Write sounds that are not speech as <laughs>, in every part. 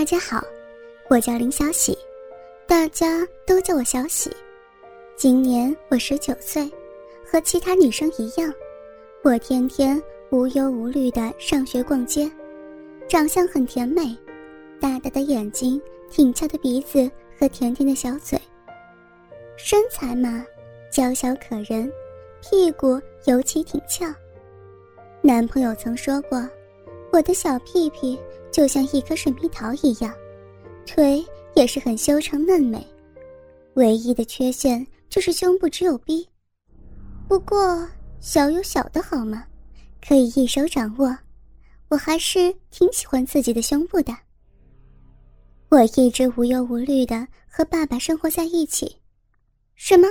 大家好，我叫林小喜，大家都叫我小喜。今年我十九岁，和其他女生一样，我天天无忧无虑的上学逛街，长相很甜美，大大的眼睛，挺翘的鼻子和甜甜的小嘴。身材嘛，娇小可人，屁股尤其挺翘。男朋友曾说过，我的小屁屁。就像一颗水蜜桃一样，腿也是很修长嫩美，唯一的缺陷就是胸部只有 B。不过小有小的好嘛，可以一手掌握。我还是挺喜欢自己的胸部的。我一直无忧无虑的和爸爸生活在一起。什么？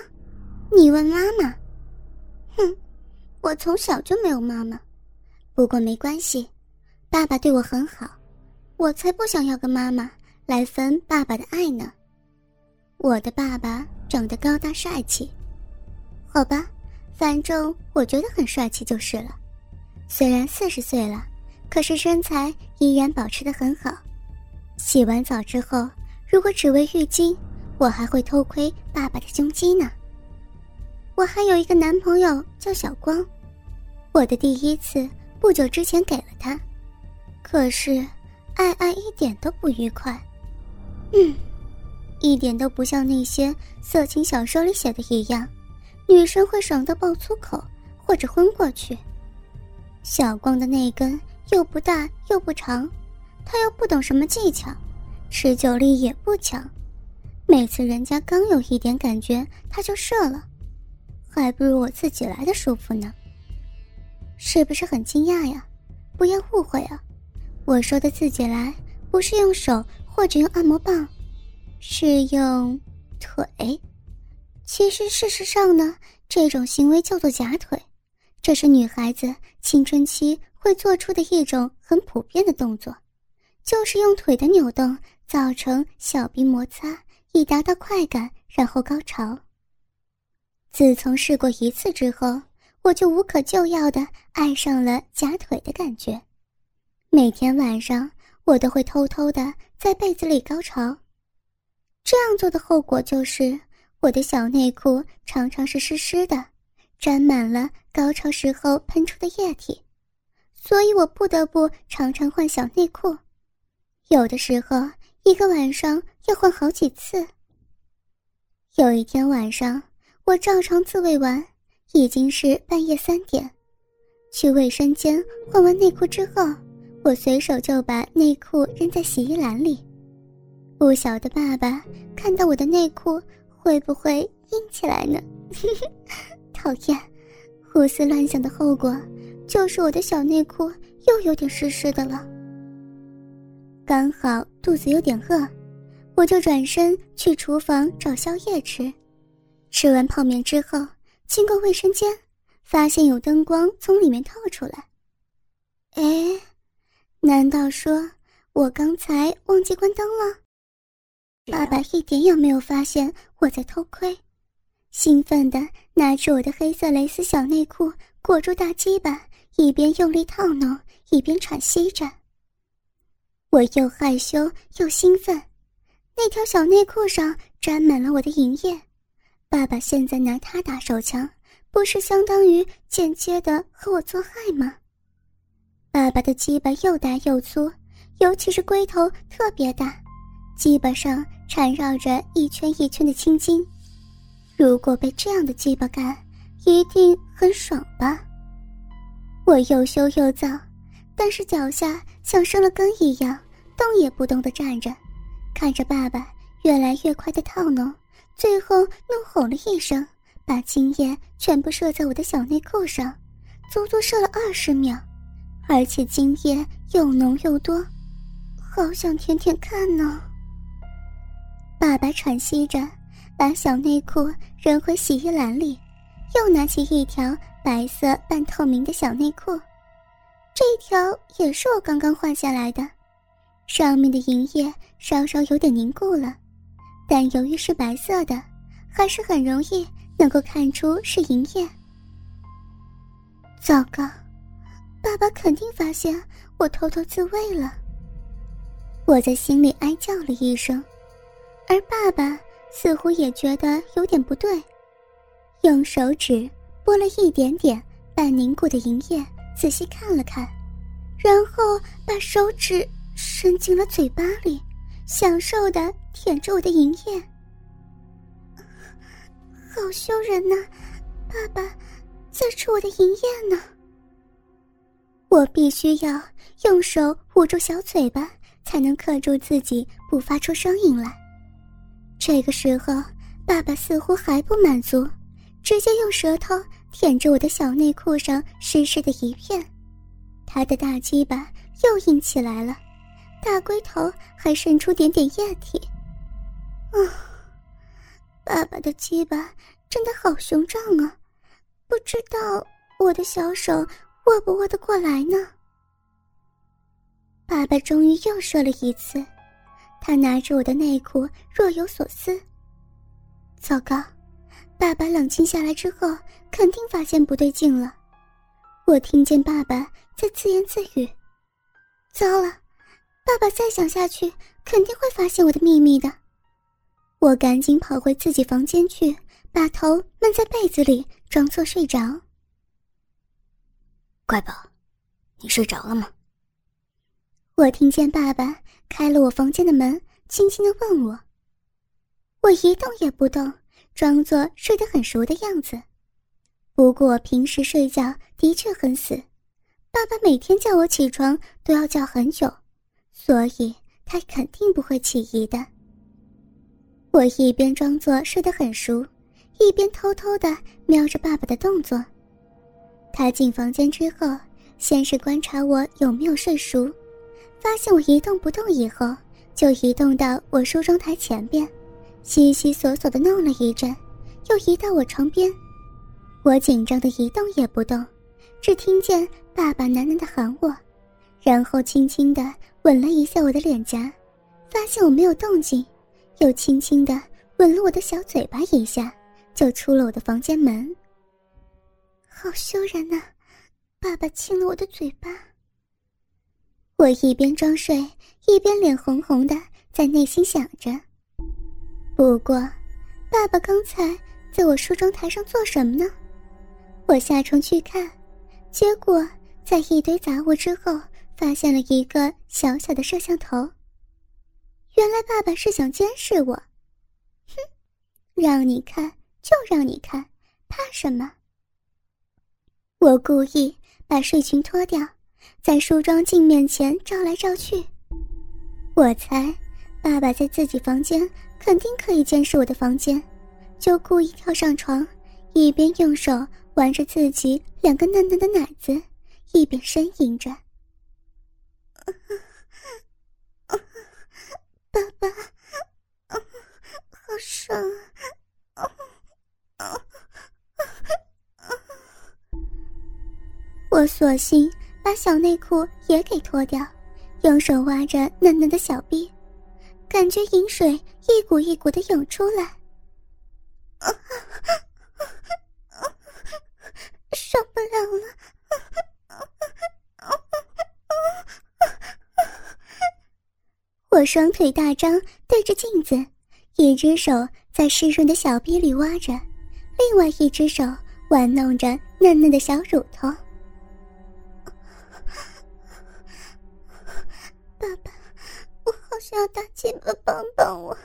你问妈妈？哼，我从小就没有妈妈。不过没关系，爸爸对我很好。我才不想要个妈妈来分爸爸的爱呢。我的爸爸长得高大帅气，好吧，反正我觉得很帅气就是了。虽然四十岁了，可是身材依然保持得很好。洗完澡之后，如果只为浴巾，我还会偷窥爸爸的胸肌呢。我还有一个男朋友叫小光，我的第一次不久之前给了他，可是。爱爱一点都不愉快，嗯，一点都不像那些色情小说里写的一样，女生会爽到爆粗口或者昏过去。小光的那根又不大又不长，他又不懂什么技巧，持久力也不强，每次人家刚有一点感觉他就射了，还不如我自己来的舒服呢。是不是很惊讶呀？不要误会啊。我说的自己来，不是用手或者用按摩棒，是用腿。其实事实上呢，这种行为叫做假腿，这是女孩子青春期会做出的一种很普遍的动作，就是用腿的扭动造成小臂摩擦，以达到快感，然后高潮。自从试过一次之后，我就无可救药的爱上了假腿的感觉。每天晚上，我都会偷偷的在被子里高潮。这样做的后果就是，我的小内裤常常是湿湿的，沾满了高潮时候喷出的液体，所以我不得不常常换小内裤。有的时候，一个晚上要换好几次。有一天晚上，我照常自慰完，已经是半夜三点，去卫生间换完内裤之后。我随手就把内裤扔在洗衣篮里，不晓得爸爸看到我的内裤会不会硬起来呢？<laughs> 讨厌，胡思乱想的后果就是我的小内裤又有点湿湿的了。刚好肚子有点饿，我就转身去厨房找宵夜吃。吃完泡面之后，经过卫生间，发现有灯光从里面透出来。哎。难道说我刚才忘记关灯了？爸爸一点也没有发现我在偷窥，兴奋地拿着我的黑色蕾丝小内裤裹住大鸡巴，一边用力套弄，一边喘息着。我又害羞又兴奋，那条小内裤上沾满了我的银液。爸爸现在拿它打手枪，不是相当于间接的和我做爱吗？爸爸的鸡巴又大又粗，尤其是龟头特别大，鸡巴上缠绕着一圈一圈的青筋。如果被这样的鸡巴干，一定很爽吧？我又羞又躁，但是脚下像生了根一样，动也不动地站着，看着爸爸越来越快的套弄，最后怒吼了一声，把精液全部射在我的小内裤上，足足射了二十秒。而且精液又浓又多，好想舔舔看呢。爸爸喘息着，把小内裤扔回洗衣篮里，又拿起一条白色半透明的小内裤，这条也是我刚刚换下来的，上面的银液稍稍有点凝固了，但由于是白色的，还是很容易能够看出是银液。糟糕！爸爸肯定发现我偷偷自慰了。我在心里哀叫了一声，而爸爸似乎也觉得有点不对，用手指拨了一点点半凝固的银液，仔细看了看，然后把手指伸进了嘴巴里，享受的舔着我的银液。好羞人呐！爸爸在吃我的银液呢。我必须要用手捂住小嘴巴，才能克住自己不发出声音来。这个时候，爸爸似乎还不满足，直接用舌头舔着我的小内裤上湿湿的一片。他的大鸡巴又硬起来了，大龟头还渗出点点液体。啊，爸爸的鸡巴真的好雄壮啊！不知道我的小手。握不握得过来呢？爸爸终于又说了一次，他拿着我的内裤若有所思。糟糕，爸爸冷静下来之后，肯定发现不对劲了。我听见爸爸在自言自语：“糟了，爸爸再想下去，肯定会发现我的秘密的。”我赶紧跑回自己房间去，把头闷在被子里，装作睡着。乖宝，你睡着了吗？我听见爸爸开了我房间的门，轻轻的问我。我一动也不动，装作睡得很熟的样子。不过平时睡觉的确很死，爸爸每天叫我起床都要叫很久，所以他肯定不会起疑的。我一边装作睡得很熟，一边偷偷的瞄着爸爸的动作。他进房间之后，先是观察我有没有睡熟，发现我一动不动以后，就移动到我梳妆台前边，悉悉索索的弄了一阵，又移到我床边。我紧张的一动也不动，只听见爸爸喃喃的喊我，然后轻轻的吻了一下我的脸颊，发现我没有动静，又轻轻的吻了我的小嘴巴一下，就出了我的房间门。好羞人呐！爸爸亲了我的嘴巴。我一边装睡，一边脸红红的，在内心想着。不过，爸爸刚才在我梳妆台上做什么呢？我下床去看，结果在一堆杂物之后，发现了一个小小的摄像头。原来爸爸是想监视我。哼，让你看就让你看，怕什么？我故意把睡裙脱掉，在梳妆镜面前照来照去。我猜，爸爸在自己房间肯定可以监视我的房间，就故意跳上床，一边用手玩着自己两个嫩嫩的奶子，一边呻吟着：“ <laughs> 爸爸，好爽啊！”我索性把小内裤也给脱掉，用手挖着嫩嫩的小臂，感觉饮水一股一股的涌出来，受不了了！我双腿大张，对着镜子，一只手在湿润的小臂里挖着，另外一只手玩弄着嫩嫩的小乳头。爸爸，我好想要大鸡巴帮帮我！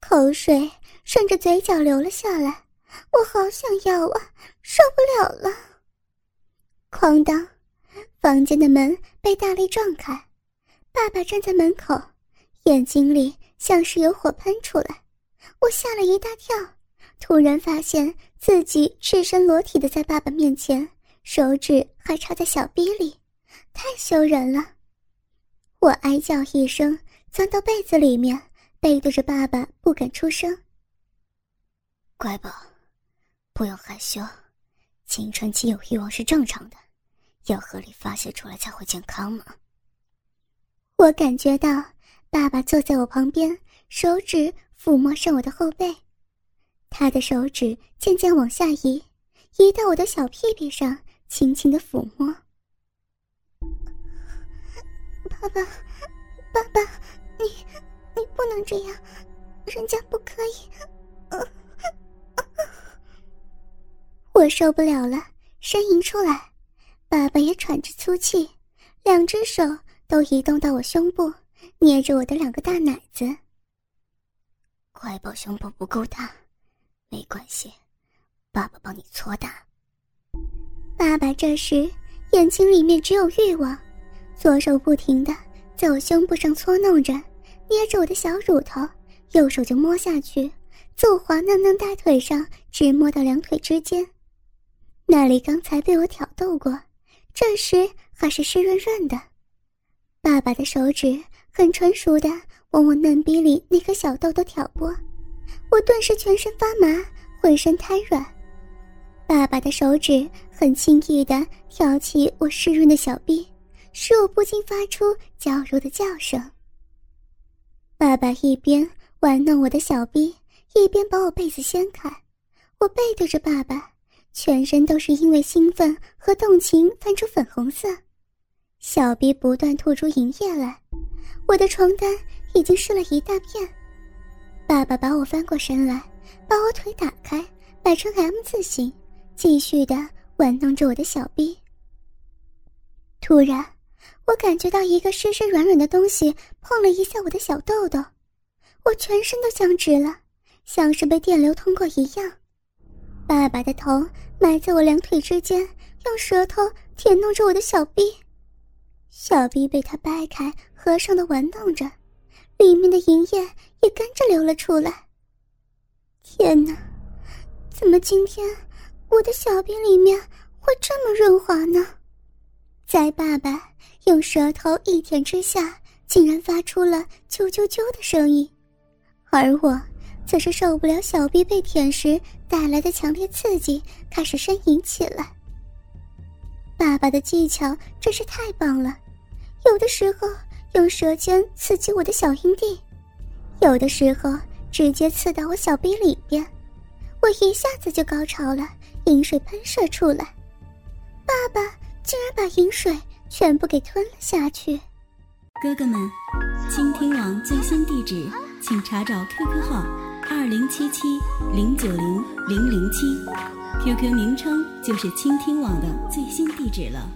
口水顺着嘴角流了下来，我好想要啊，受不了了！哐当，房间的门被大力撞开，爸爸站在门口，眼睛里像是有火喷出来，我吓了一大跳，突然发现自己赤身裸体的在爸爸面前。手指还插在小逼里，太羞人了！我哀叫一声，钻到被子里面，背对着爸爸，不敢出声。乖宝，不用害羞，青春期有欲望是正常的，要合理发泄出来才会健康嘛。我感觉到爸爸坐在我旁边，手指抚摸上我的后背，他的手指渐渐往下移，移到我的小屁屁上。轻轻的抚摸，爸，爸爸爸，你你不能这样，人家不可以。<laughs> 我受不了了，呻吟出来。爸爸也喘着粗气，两只手都移动到我胸部，捏着我的两个大奶子。乖宝胸部不够大，没关系，爸爸帮你搓大。爸爸这时眼睛里面只有欲望，左手不停的在我胸部上搓弄着，捏着我的小乳头，右手就摸下去，从滑嫩嫩大腿上直摸到两腿之间，那里刚才被我挑逗过。这时还是湿润润的，爸爸的手指很纯熟的往我嫩逼里那颗小豆豆挑拨，我顿时全身发麻，浑身瘫软。爸爸的手指很轻易的挑起我湿润的小臂，使我不禁发出娇柔的叫声。爸爸一边玩弄我的小臂，一边把我被子掀开，我背对着爸爸。全身都是因为兴奋和动情泛出粉红色，小臂不断吐出银液来，我的床单已经湿了一大片。爸爸把我翻过身来，把我腿打开，摆成 M 字形，继续的玩弄着我的小臂。突然，我感觉到一个湿湿软软的东西碰了一下我的小豆豆，我全身都僵直了，像是被电流通过一样。爸爸的头埋在我两腿之间，用舌头舔弄着我的小臂，小臂被他掰开、合上的玩弄着，里面的银液也跟着流了出来。天哪，怎么今天我的小臂里面会这么润滑呢？在爸爸用舌头一舔之下，竟然发出了“啾啾啾”的声音，而我。则是受不了小臂被舔时带来的强烈刺激，开始呻吟起来。爸爸的技巧真是太棒了，有的时候用舌尖刺激我的小阴蒂，有的时候直接刺到我小臂里边，我一下子就高潮了，饮水喷射出来。爸爸竟然把饮水全部给吞了下去。哥哥们，倾听网最新地址，请查找 QQ 号。二零七七零九零零零七，QQ 名称就是倾听网的最新地址了。